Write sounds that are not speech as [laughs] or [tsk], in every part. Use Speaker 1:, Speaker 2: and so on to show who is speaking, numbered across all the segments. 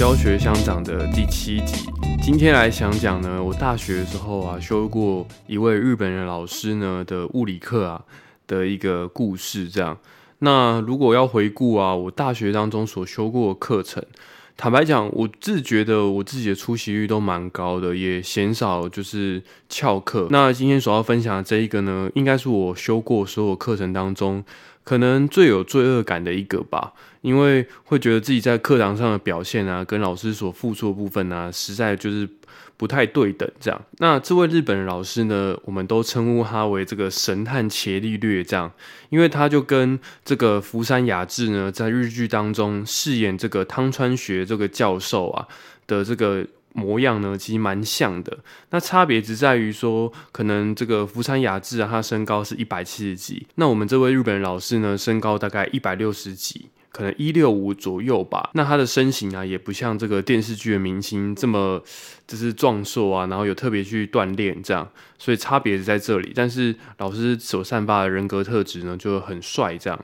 Speaker 1: 教学相长的第七集。今天来想讲呢，我大学的时候啊，修过一位日本人老师呢的物理课啊的一个故事。这样，那如果要回顾啊，我大学当中所修过的课程，坦白讲，我自觉得我自己的出席率都蛮高的，也鲜少就是翘课。那今天所要分享的这一个呢，应该是我修过所有课程当中。可能最有罪恶感的一个吧，因为会觉得自己在课堂上的表现啊，跟老师所付出的部分啊，实在就是不太对等。这样，那这位日本老师呢，我们都称呼他为这个神探伽利略，这样，因为他就跟这个福山雅治呢，在日剧当中饰演这个汤川学这个教授啊的这个。模样呢，其实蛮像的。那差别只在于说，可能这个福山雅治啊，他身高是一百七十几，那我们这位日本人老师呢，身高大概一百六十几，可能一六五左右吧。那他的身形啊，也不像这个电视剧的明星这么就是壮硕啊，然后有特别去锻炼这样，所以差别是在这里。但是老师所散发的人格特质呢，就很帅这样。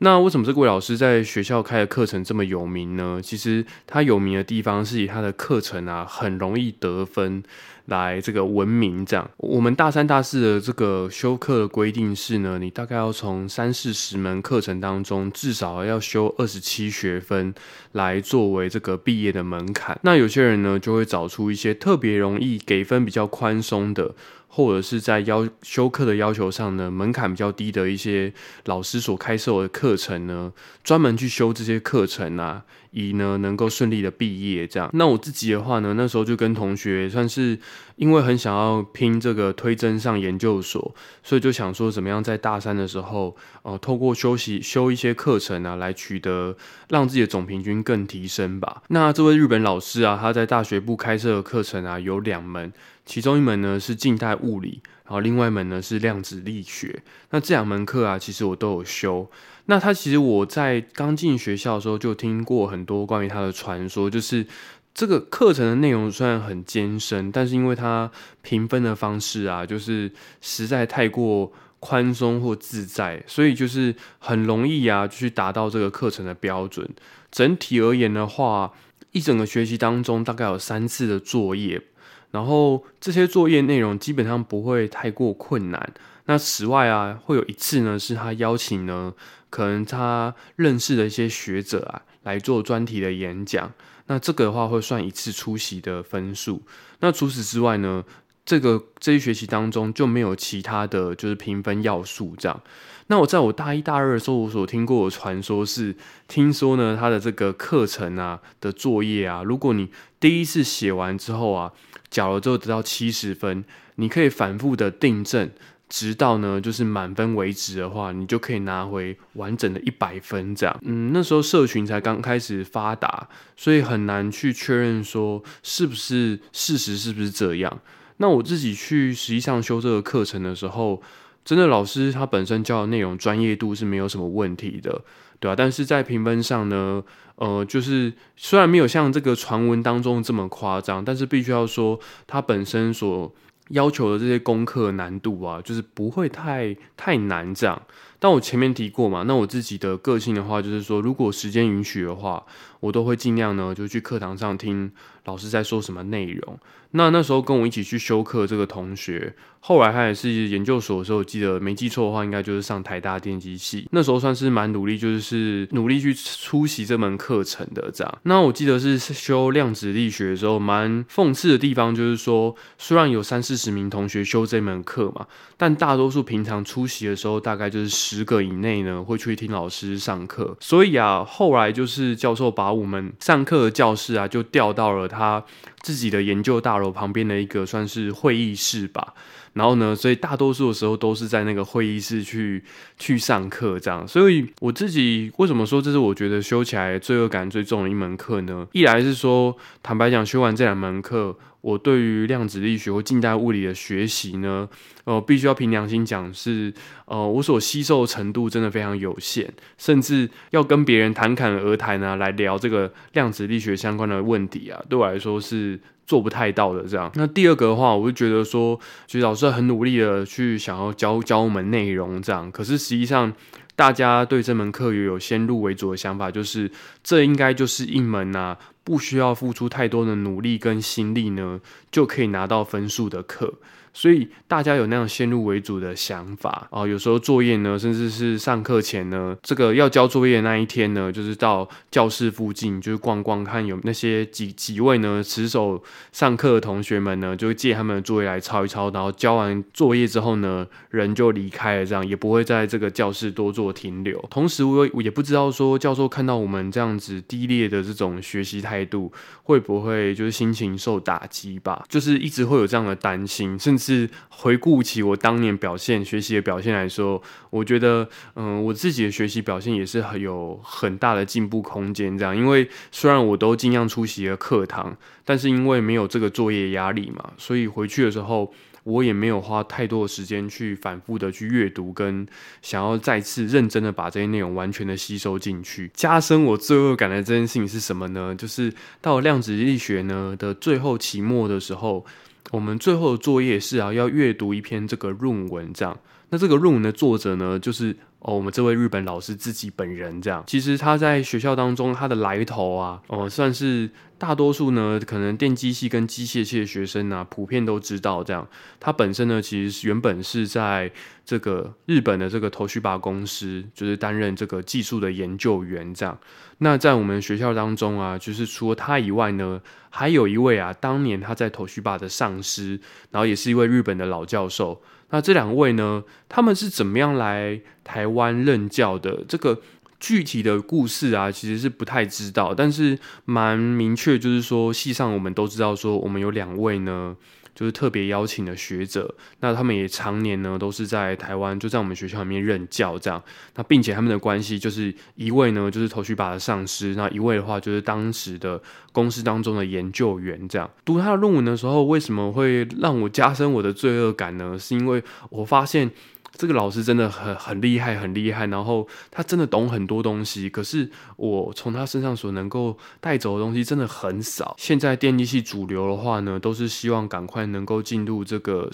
Speaker 1: 那为什么这位老师在学校开的课程这么有名呢？其实他有名的地方是以他的课程啊，很容易得分来这个闻名。这样，我们大三、大四的这个修课的规定是呢，你大概要从三四十门课程当中，至少要修二十七学分来作为这个毕业的门槛。那有些人呢，就会找出一些特别容易给分比较宽松的。或者是在要修课的要求上呢，门槛比较低的一些老师所开设的课程呢，专门去修这些课程啊，以呢能够顺利的毕业。这样，那我自己的话呢，那时候就跟同学算是因为很想要拼这个推甄上研究所，所以就想说怎么样在大三的时候，呃，透过休息修一些课程啊，来取得让自己的总平均更提升吧。那这位日本老师啊，他在大学部开设的课程啊，有两门。其中一门呢是静态物理，然后另外一门呢是量子力学。那这两门课啊，其实我都有修。那他其实我在刚进学校的时候就听过很多关于他的传说，就是这个课程的内容虽然很艰深，但是因为他评分的方式啊，就是实在太过宽松或自在，所以就是很容易啊去达到这个课程的标准。整体而言的话，一整个学期当中大概有三次的作业。然后这些作业内容基本上不会太过困难。那此外啊，会有一次呢，是他邀请呢，可能他认识的一些学者啊来做专题的演讲。那这个的话会算一次出席的分数。那除此之外呢，这个这一学期当中就没有其他的就是评分要素这样。那我在我大一大二的时候，我所听过的传说是，听说呢，他的这个课程啊的作业啊，如果你第一次写完之后啊。缴了之后得到七十分，你可以反复的订正，直到呢就是满分为止的话，你就可以拿回完整的一百分这样。嗯，那时候社群才刚开始发达，所以很难去确认说是不是事实是不是这样。那我自己去实际上修这个课程的时候，真的老师他本身教的内容专业度是没有什么问题的。对啊，但是在评分上呢，呃，就是虽然没有像这个传闻当中这么夸张，但是必须要说，它本身所要求的这些功课难度啊，就是不会太太难这样。但我前面提过嘛，那我自己的个性的话，就是说，如果时间允许的话，我都会尽量呢，就去课堂上听老师在说什么内容。那那时候跟我一起去修课这个同学，后来他也是研究所的时候，记得没记错的话，应该就是上台大电机系。那时候算是蛮努力，就是努力去出席这门课程的这样。那我记得是修量子力学的时候，蛮讽刺的地方就是说，虽然有三四十名同学修这门课嘛，但大多数平常出席的时候，大概就是十个以内呢，会去听老师上课。所以啊，后来就是教授把我们上课的教室啊，就调到了他。自己的研究大楼旁边的一个算是会议室吧，然后呢，所以大多数的时候都是在那个会议室去去上课这样。所以我自己为什么说这是我觉得修起来罪恶感最重的一门课呢？一来是说，坦白讲，修完这两门课。我对于量子力学或近代物理的学习呢，呃，必须要凭良心讲，是呃，我所吸收的程度真的非常有限，甚至要跟别人侃侃而谈呢，来聊这个量子力学相关的问题啊，对我来说是做不太到的。这样，那第二个的话，我就觉得说，其实老师很努力的去想要教教我们内容，这样，可是实际上。大家对这门课也有先入为主的想法，就是这应该就是一门啊，不需要付出太多的努力跟心力呢，就可以拿到分数的课。所以大家有那样先入为主的想法啊，有时候作业呢，甚至是上课前呢，这个要交作业那一天呢，就是到教室附近就是逛逛，看有那些几几位呢持守上课的同学们呢，就会借他们的作业来抄一抄，然后交完作业之后呢，人就离开了，这样也不会在这个教室多做停留。同时，我我也不知道说教授看到我们这样子低劣的这种学习态度，会不会就是心情受打击吧？就是一直会有这样的担心，甚至。是回顾起我当年表现、学习的表现来说，我觉得，嗯，我自己的学习表现也是很有很大的进步空间。这样，因为虽然我都尽量出席了课堂，但是因为没有这个作业压力嘛，所以回去的时候，我也没有花太多的时间去反复的去阅读，跟想要再次认真的把这些内容完全的吸收进去。加深我罪恶感的这件事情是什么呢？就是到量子力学呢的最后期末的时候。我们最后的作业是啊，要阅读一篇这个论文，这样。那这个论文的作者呢，就是哦，我们这位日本老师自己本人这样。其实他在学校当中，他的来头啊，哦，算是大多数呢，可能电机系跟机械系的学生啊，普遍都知道这样。他本身呢，其实原本是在这个日本的这个头绪吧公司，就是担任这个技术的研究员这样。那在我们学校当中啊，就是除了他以外呢，还有一位啊，当年他在头绪吧的上司，然后也是一位日本的老教授。那这两位呢？他们是怎么样来台湾任教的？这个具体的故事啊，其实是不太知道，但是蛮明确，就是说，戏上我们都知道，说我们有两位呢。就是特别邀请的学者，那他们也常年呢都是在台湾，就在我们学校里面任教这样。那并且他们的关系就是一位呢就是头绪把的上司，那一位的话就是当时的公司当中的研究员这样。读他的论文的时候，为什么会让我加深我的罪恶感呢？是因为我发现。这个老师真的很很厉害，很厉害。然后他真的懂很多东西，可是我从他身上所能够带走的东西真的很少。现在电机系主流的话呢，都是希望赶快能够进入这个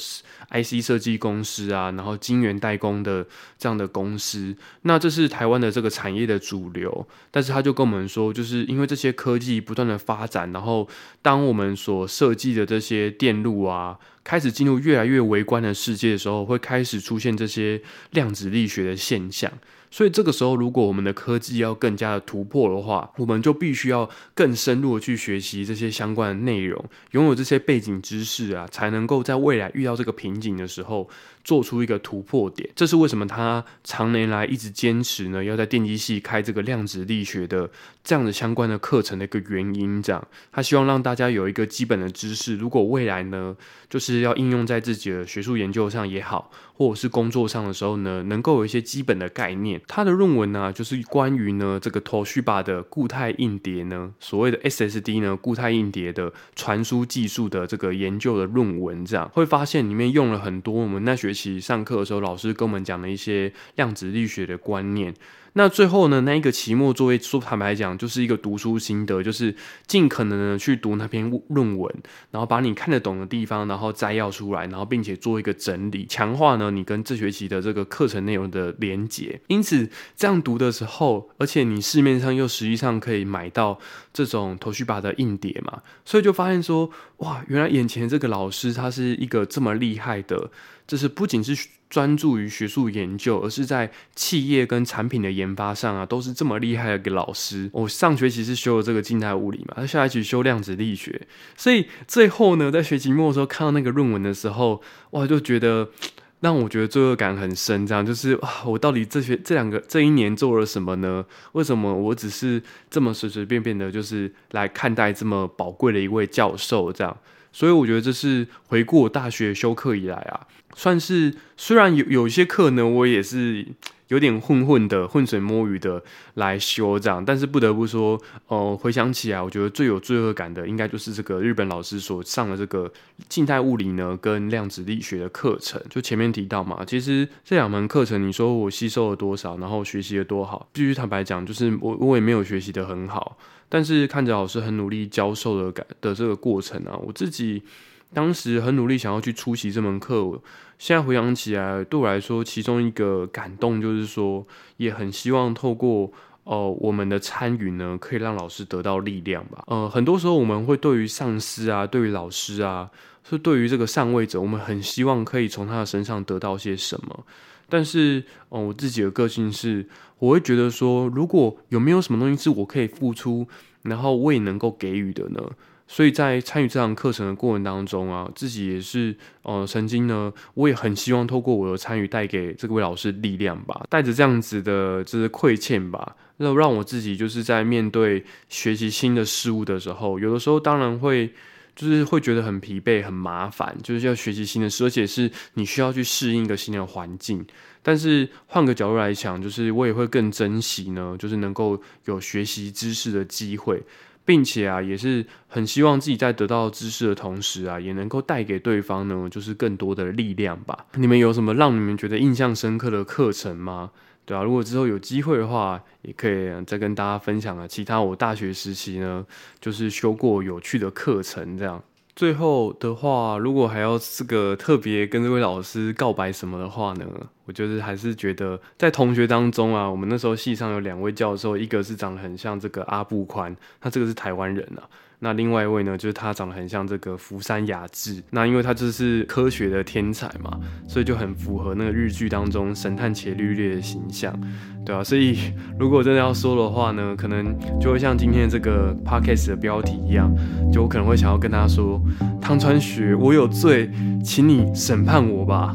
Speaker 1: IC 设计公司啊，然后晶圆代工的这样的公司。那这是台湾的这个产业的主流。但是他就跟我们说，就是因为这些科技不断的发展，然后当我们所设计的这些电路啊。开始进入越来越微观的世界的时候，会开始出现这些量子力学的现象。所以这个时候，如果我们的科技要更加的突破的话，我们就必须要更深入的去学习这些相关的内容，拥有这些背景知识啊，才能够在未来遇到这个瓶颈的时候。做出一个突破点，这是为什么他常年来一直坚持呢？要在电机系开这个量子力学的这样的相关的课程的一个原因，这样他希望让大家有一个基本的知识。如果未来呢，就是要应用在自己的学术研究上也好，或者是工作上的时候呢，能够有一些基本的概念。他的论文呢，就是关于呢这个头绪吧的固态硬碟呢，所谓的 SSD 呢固态硬碟的传输技术的这个研究的论文，这样会发现里面用了很多我们那学。上课的时候，老师跟我们讲了一些量子力学的观念。那最后呢，那一个期末作业，说坦白讲，就是一个读书心得，就是尽可能的去读那篇论文，然后把你看得懂的地方，然后摘要出来，然后并且做一个整理，强化呢你跟这学期的这个课程内容的连结。因此，这样读的时候，而且你市面上又实际上可以买到这种头绪把的硬碟嘛，所以就发现说，哇，原来眼前这个老师他是一个这么厉害的。这是不仅是专注于学术研究，而是在企业跟产品的研发上啊，都是这么厉害的一个老师。我上学期是修了这个静态物理嘛，他下学期修量子力学，所以最后呢，在学期末的时候看到那个论文的时候，哇，就觉得 [tsk] 让我觉得罪恶感很深。这样就是啊，我到底这学这两个这一年做了什么呢？为什么我只是这么随随便便的，就是来看待这么宝贵的一位教授这样？所以我觉得这是回顾我大学修课以来啊，算是虽然有有一些课呢，我也是有点混混的、浑水摸鱼的来修这样，但是不得不说，哦，回想起来，我觉得最有罪恶感的，应该就是这个日本老师所上的这个静态物理呢跟量子力学的课程。就前面提到嘛，其实这两门课程，你说我吸收了多少，然后学习了多好，必须坦白讲，就是我我也没有学习的很好。但是看着老师很努力教授的感的这个过程啊，我自己当时很努力想要去出席这门课。现在回想起来，对我来说，其中一个感动就是说，也很希望透过哦我们的参与呢，可以让老师得到力量吧。呃，很多时候我们会对于上司啊，对于老师啊，是对于这个上位者，我们很希望可以从他的身上得到些什么。但是，哦，我自己的个性是，我会觉得说，如果有没有什么东西是我可以付出，然后我也能够给予的呢？所以在参与这堂课程的过程当中啊，自己也是呃，曾经呢，我也很希望透过我的参与带给这位老师力量吧，带着这样子的就是亏欠吧，那让我自己就是在面对学习新的事物的时候，有的时候当然会就是会觉得很疲惫、很麻烦，就是要学习新的事，而且是你需要去适应一个新的环境。但是换个角度来讲，就是我也会更珍惜呢，就是能够有学习知识的机会。并且啊，也是很希望自己在得到知识的同时啊，也能够带给对方呢，就是更多的力量吧。你们有什么让你们觉得印象深刻的课程吗？对啊，如果之后有机会的话，也可以再跟大家分享啊。其他我大学时期呢，就是修过有趣的课程这样。最后的话，如果还要这个特别跟这位老师告白什么的话呢？我就是还是觉得在同学当中啊，我们那时候系上有两位教授，一个是长得很像这个阿布宽，他这个是台湾人啊。那另外一位呢，就是他长得很像这个福山雅治。那因为他就是科学的天才嘛，所以就很符合那个日剧当中神探伽利略的形象，对啊，所以 [laughs] 如果真的要说的话呢，可能就会像今天这个 podcast 的标题一样，就我可能会想要跟他说：汤川学，我有罪，请你审判我吧。